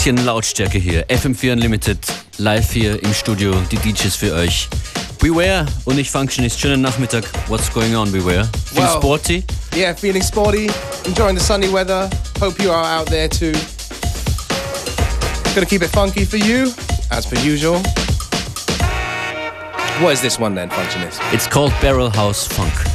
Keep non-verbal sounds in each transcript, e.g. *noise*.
Bisschen Lautstärke hier. FM4 Unlimited, live hier im Studio, die DJs für euch. Beware und ich Functionist. Schönen Nachmittag. What's going on, Beware? Feel well, sporty? Yeah, feeling sporty. Enjoying the sunny weather. Hope you are out there too. Gonna keep it funky for you, as per usual. What is this one then, Functionist? It's called Barrel House Funk.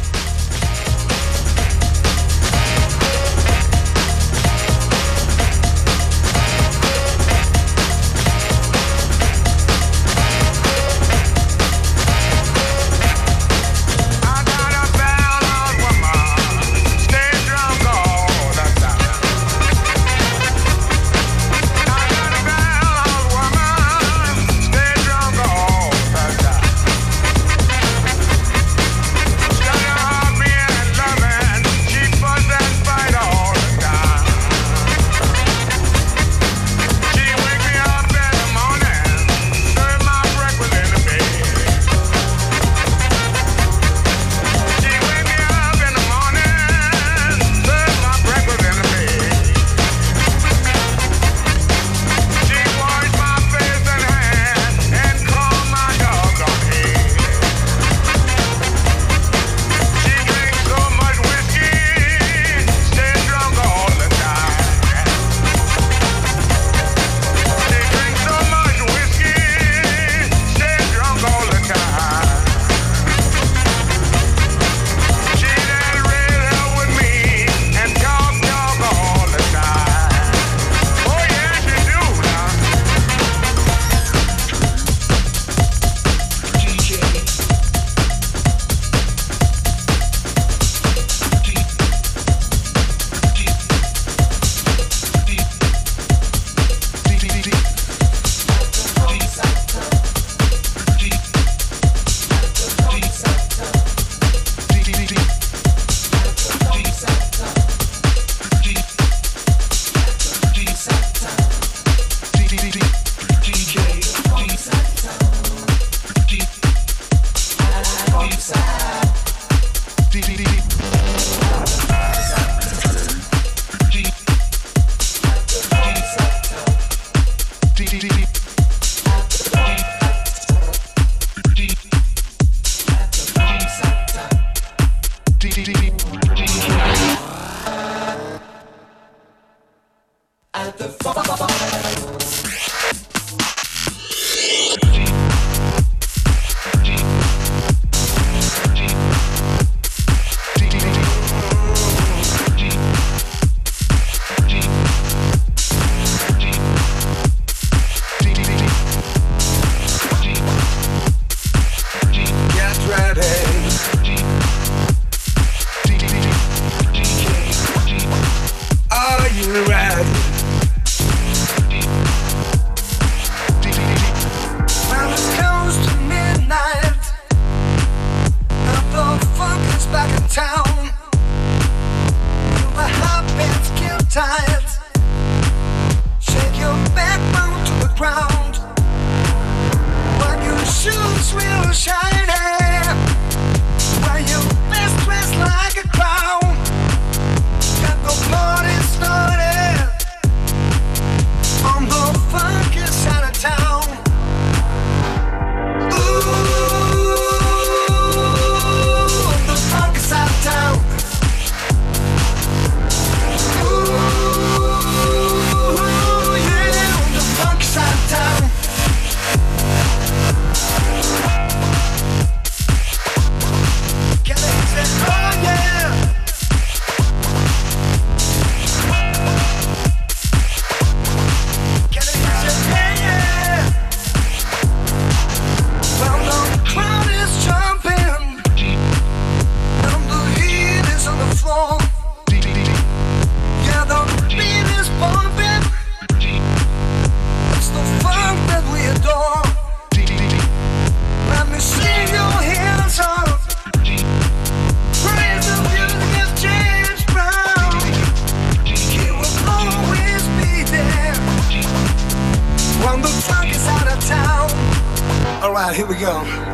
here we go.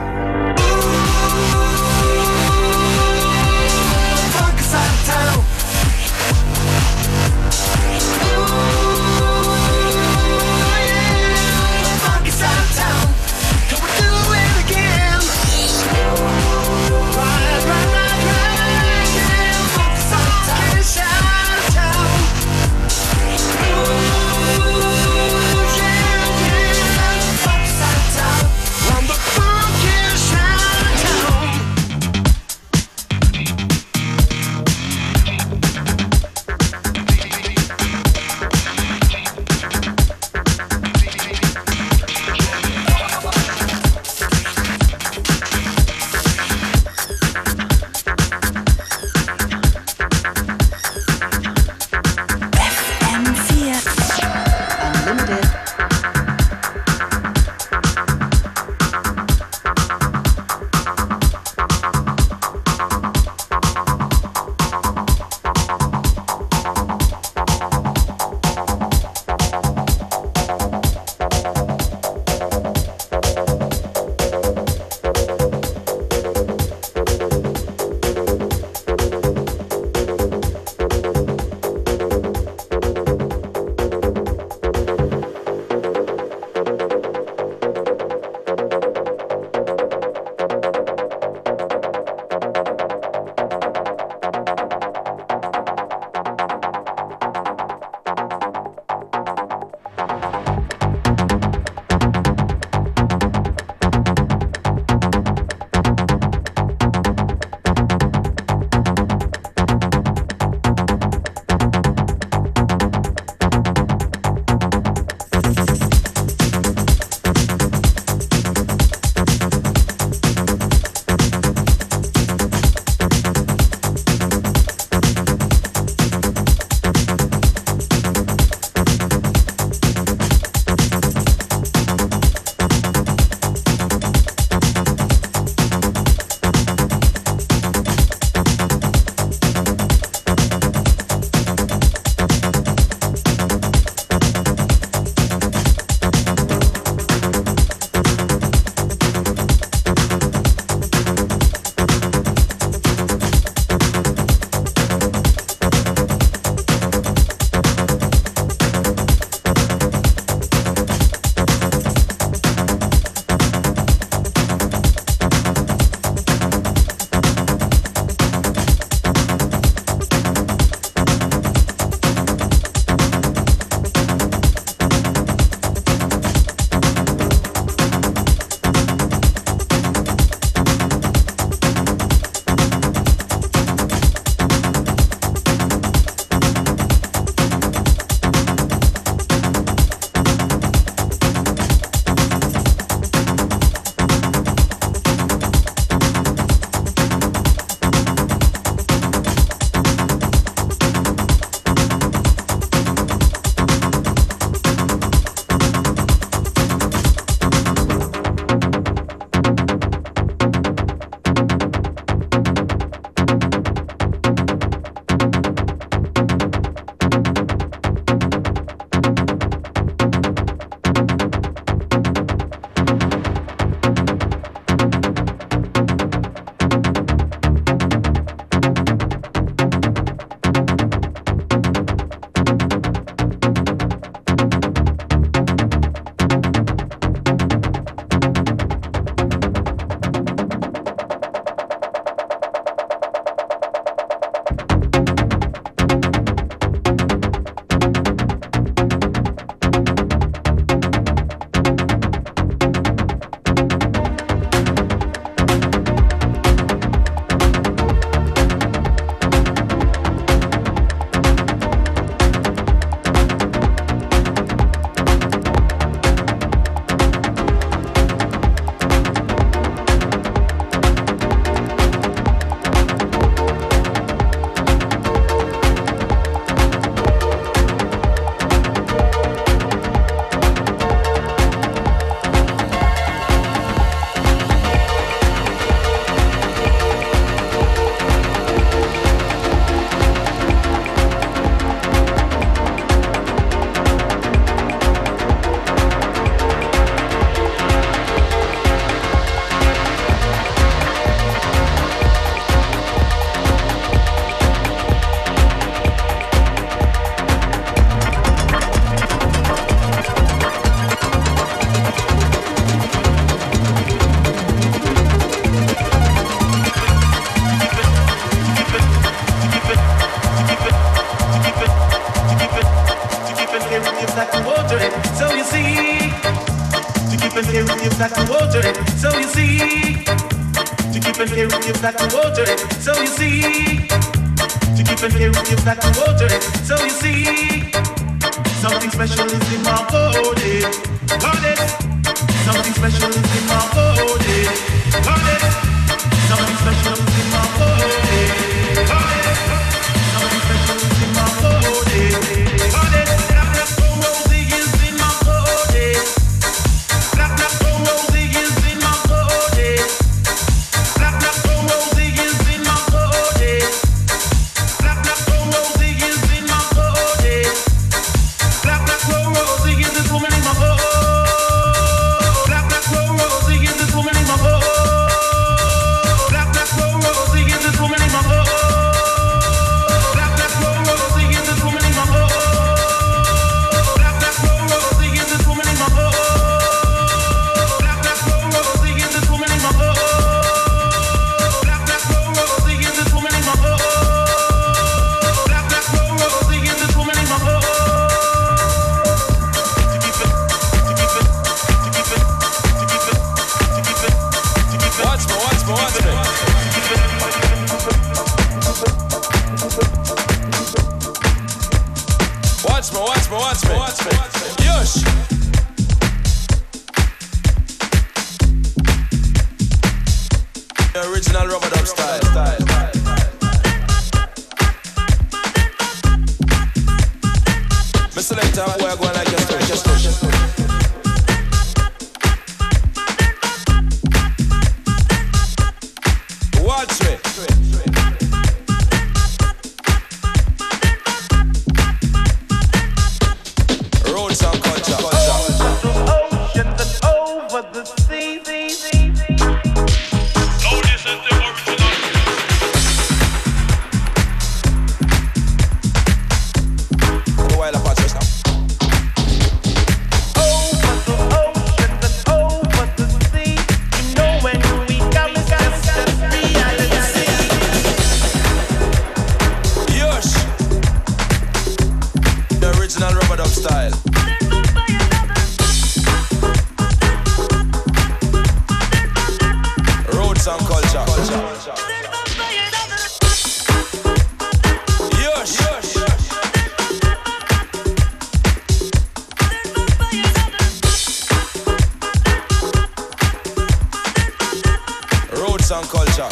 roots and culture.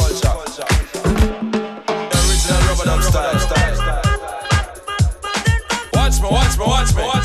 The original rubber dub style. Watch me, watch me, watch me.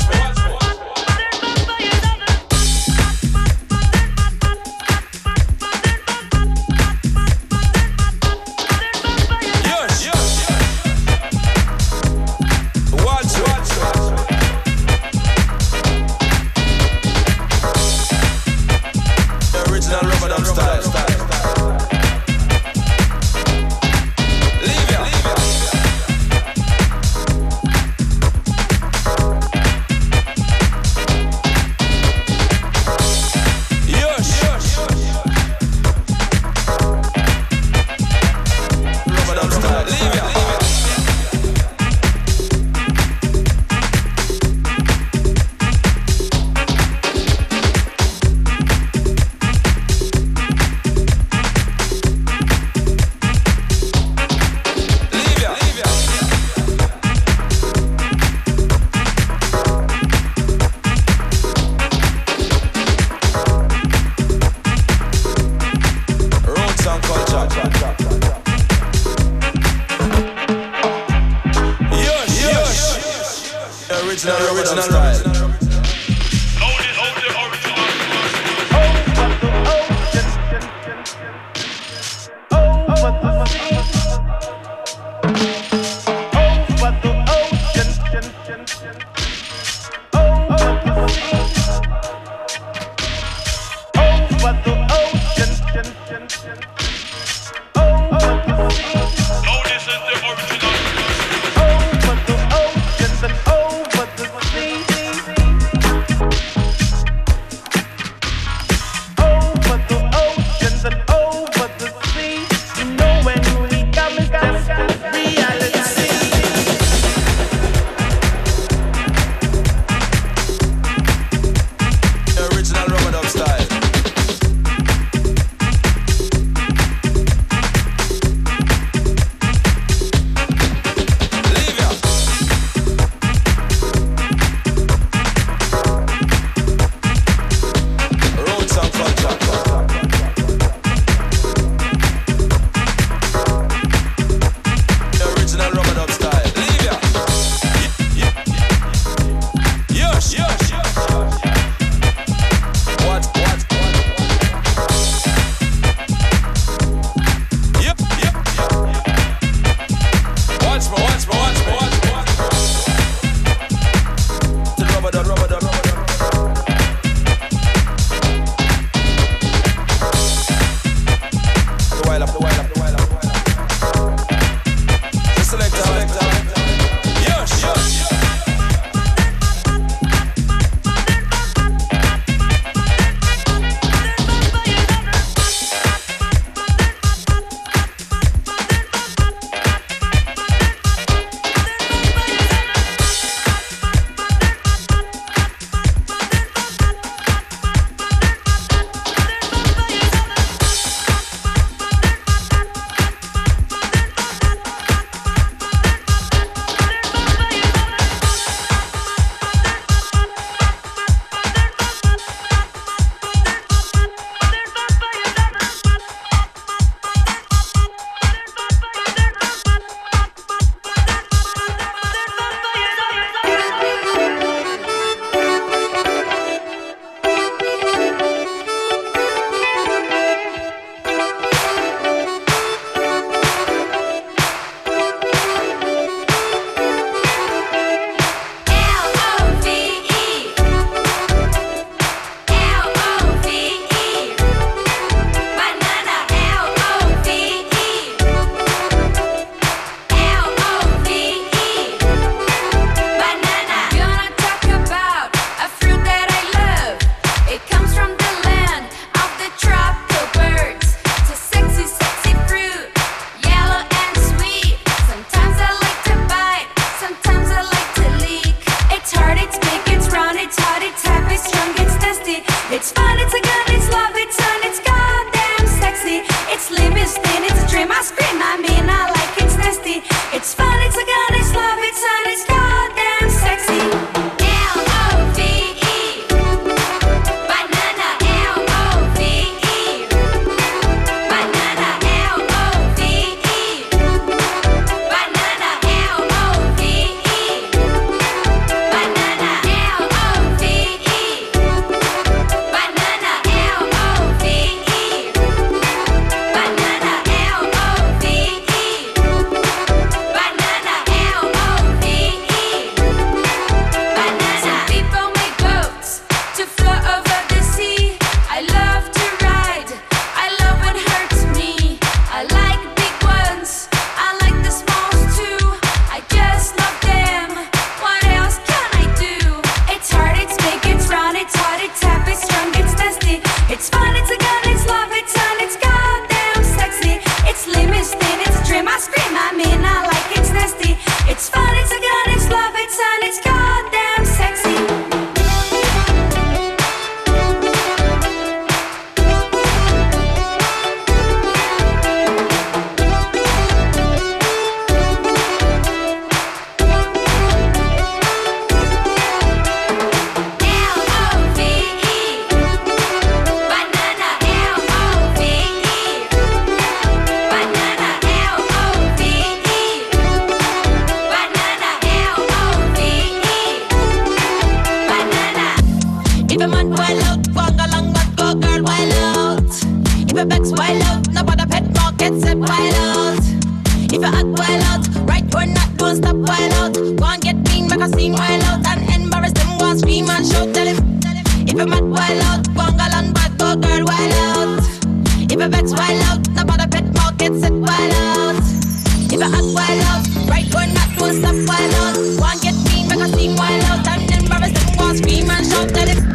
away. Out, bungle and bad, girl wild out. If you vex wild out, no bother pet market set wild out. If you act wild out, right or not, don't stop wild out. And get mean, make a scene wild out, and embarrass them, go and scream and shout, tell him,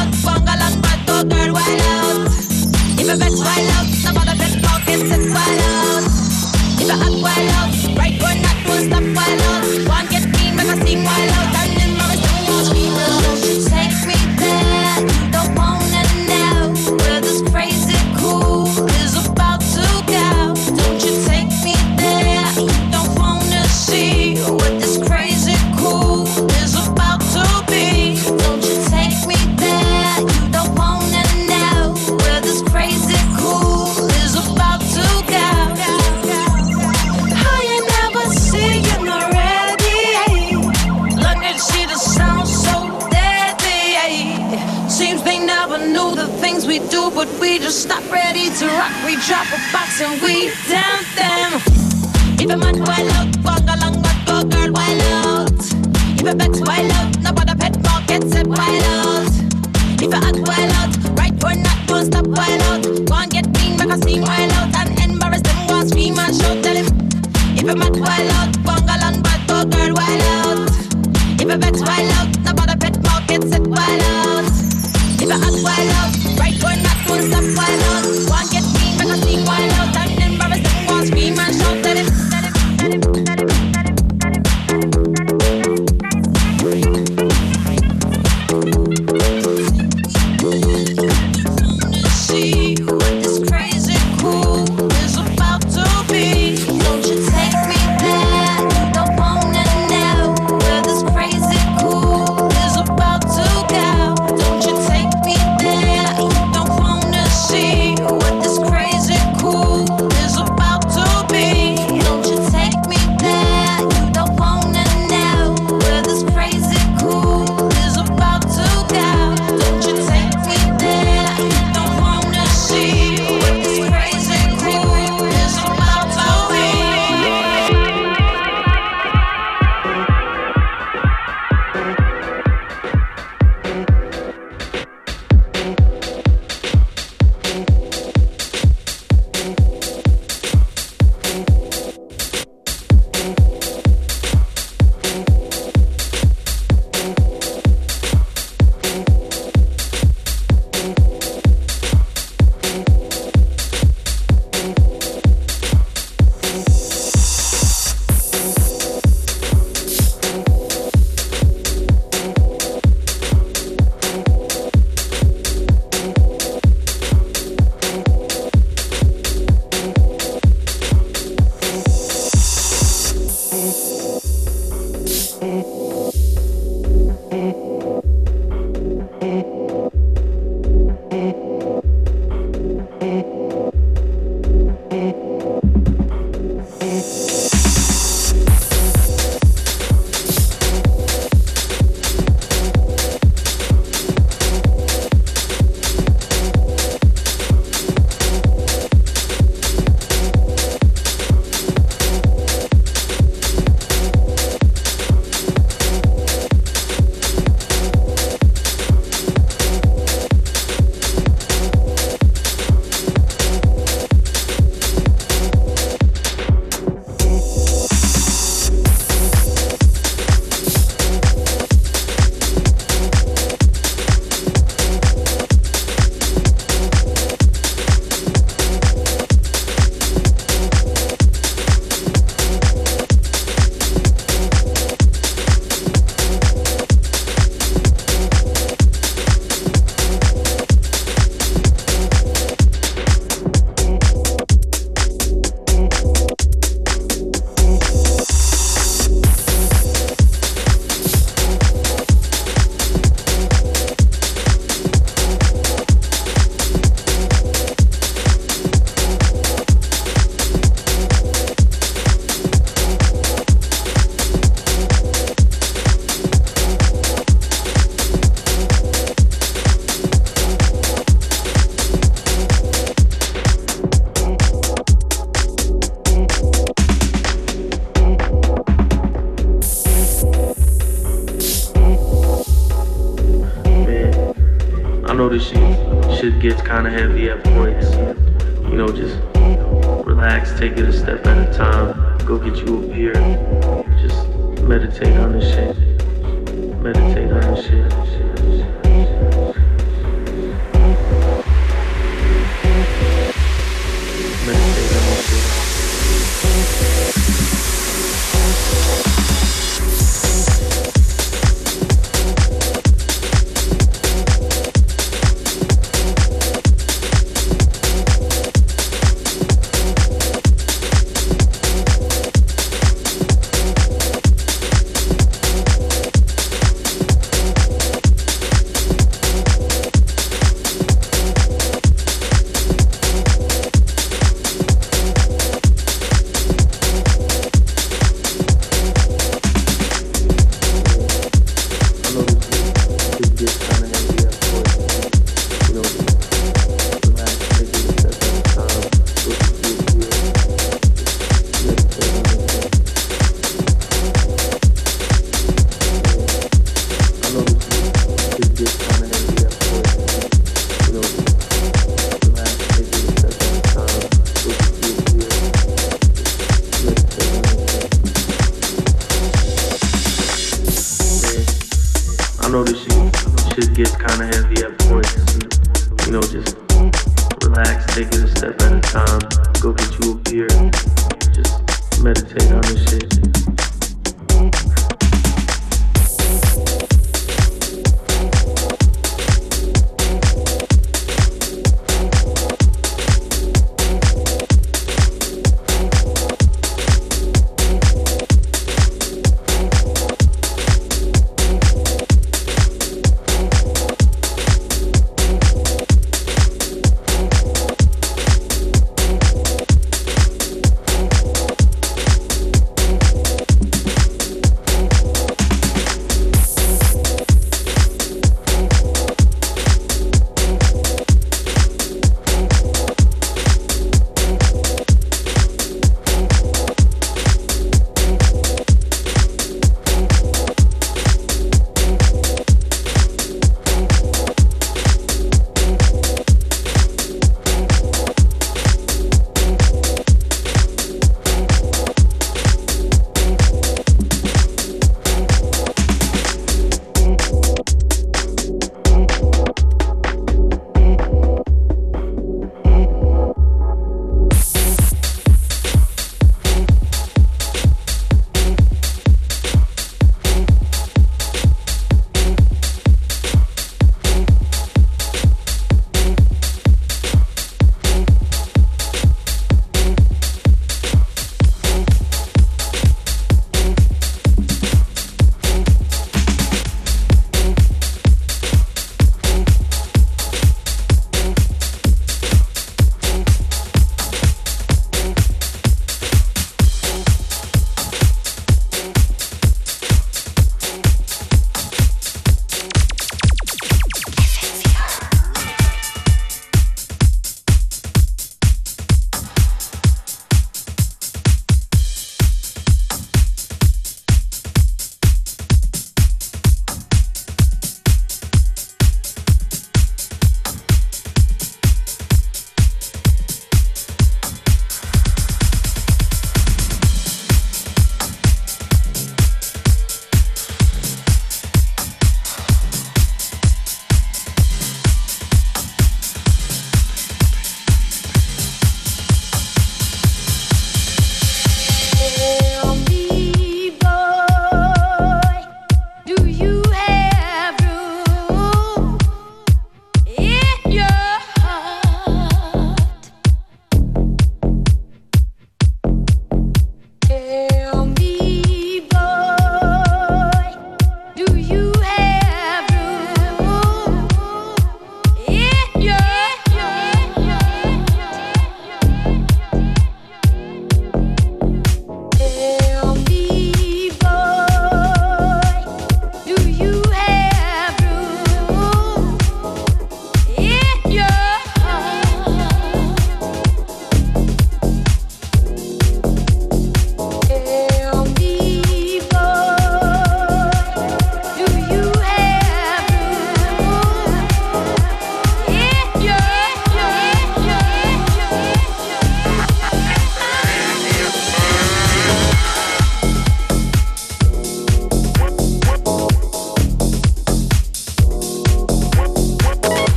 And we dance them. If a man wild out, walk along, but go girl wild out. If a bet wild out, no bother, pet more gets it wild out. If a act wild out, right or not, don't stop wild out. Go and get clean, make a scene wild out and embarrass them, go scream and shout, tell him. If a man wild out, walk along, but go girl wild out. If a bet wild out, no bother, pet more gets it wild out. If a act wild out, right or not, don't stop wild out. Go and get take me there? This shit, gets kinda heavy at points. You know, just relax, take it a step at a time. Go get you a beer. Just meditate on this shit. Meditate on this shit. Meditate on this shit. Relax, take it a step at a time. Go get you a beer. Just meditate on this shit.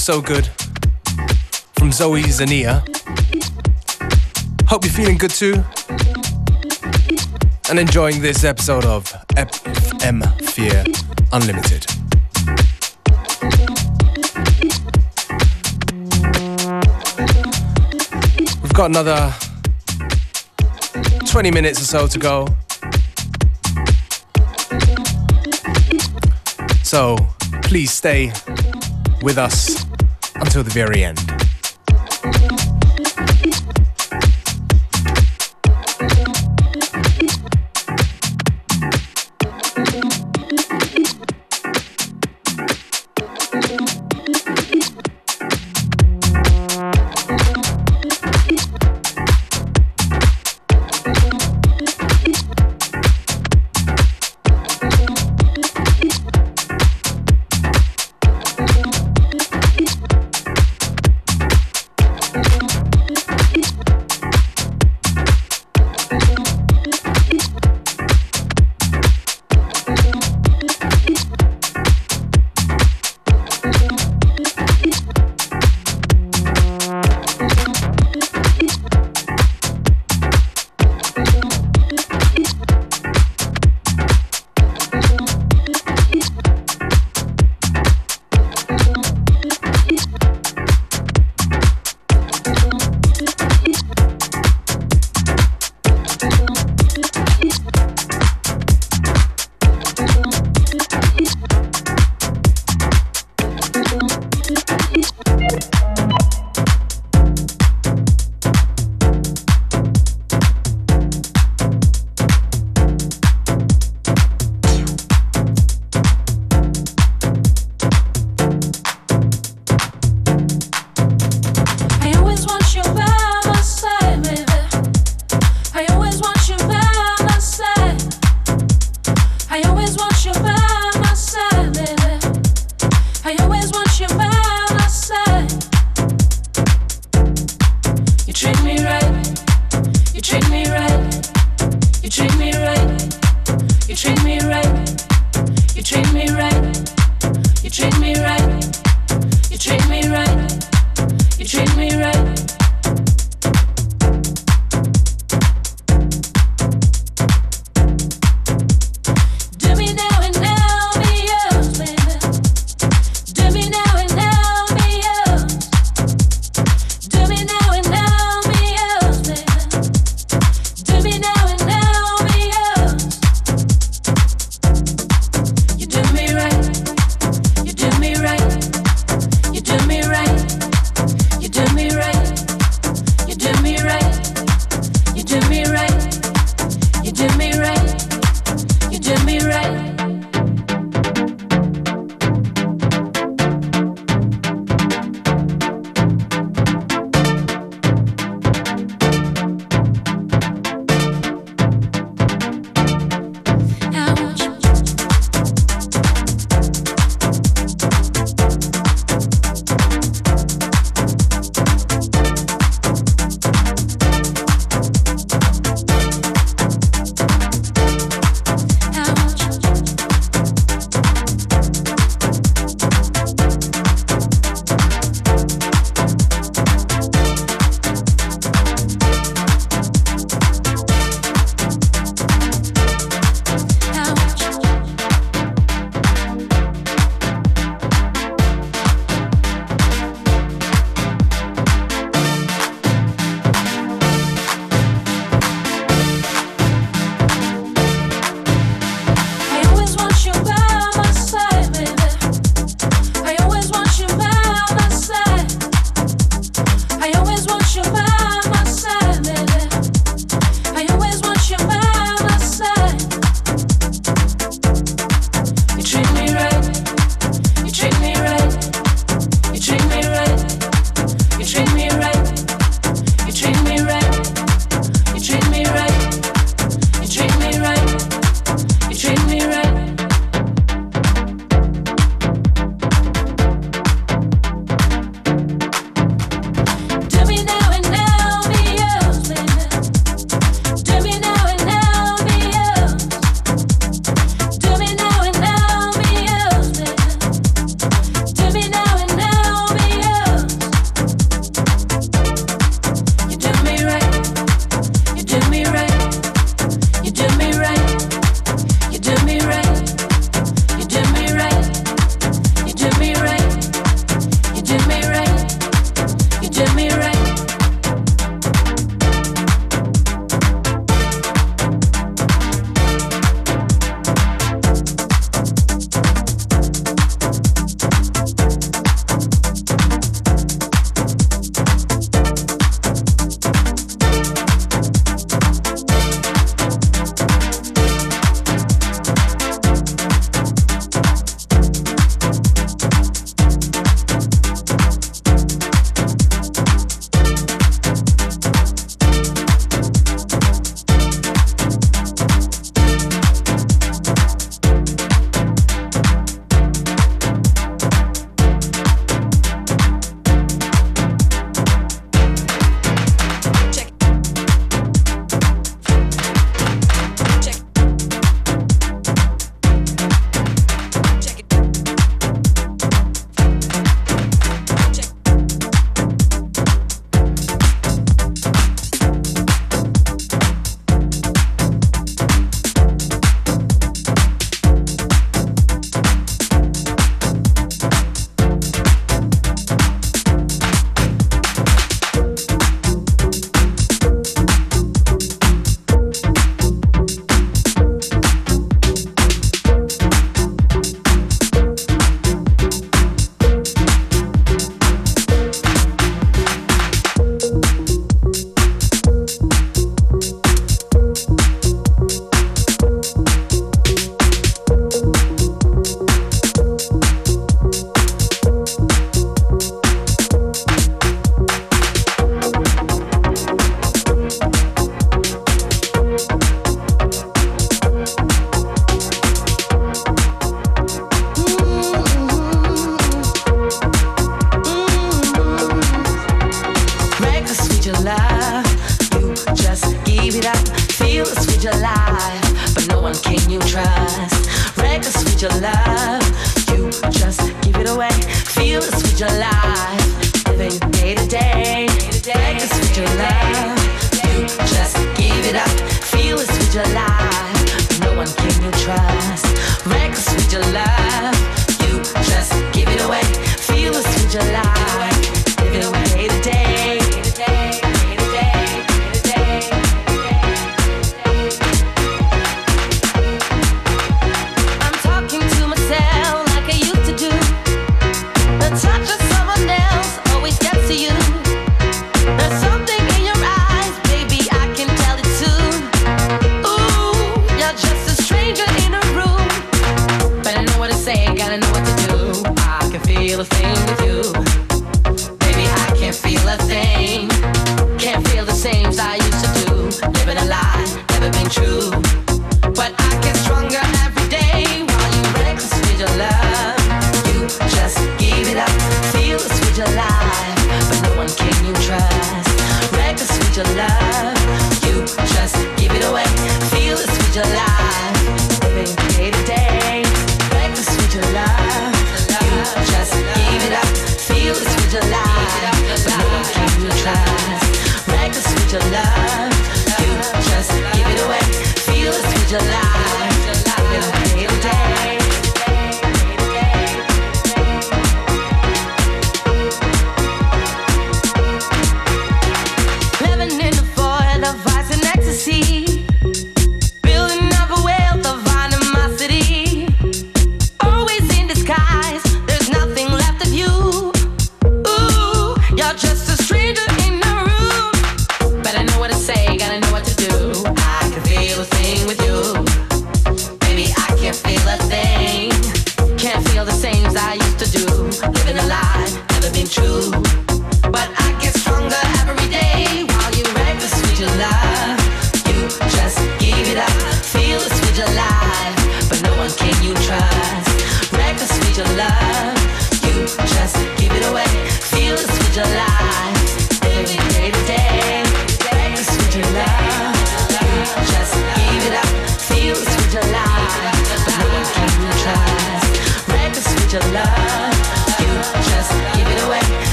So good from Zoe Zania. Hope you're feeling good too and enjoying this episode of FM Fear Unlimited. We've got another 20 minutes or so to go. So please stay with us until the very end.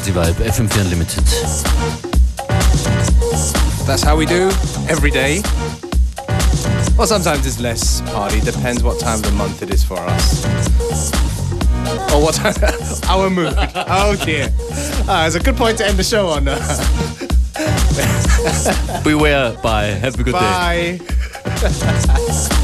Party Vibe, FM4 Unlimited. That's how we do every day. Well, sometimes it's less party, depends what time of the month it is for us. Or what time, *laughs* our mood. *laughs* Oh dear. Ah, it's a good point to end the show on. *laughs* Beware, bye. Have a good bye. day. Bye.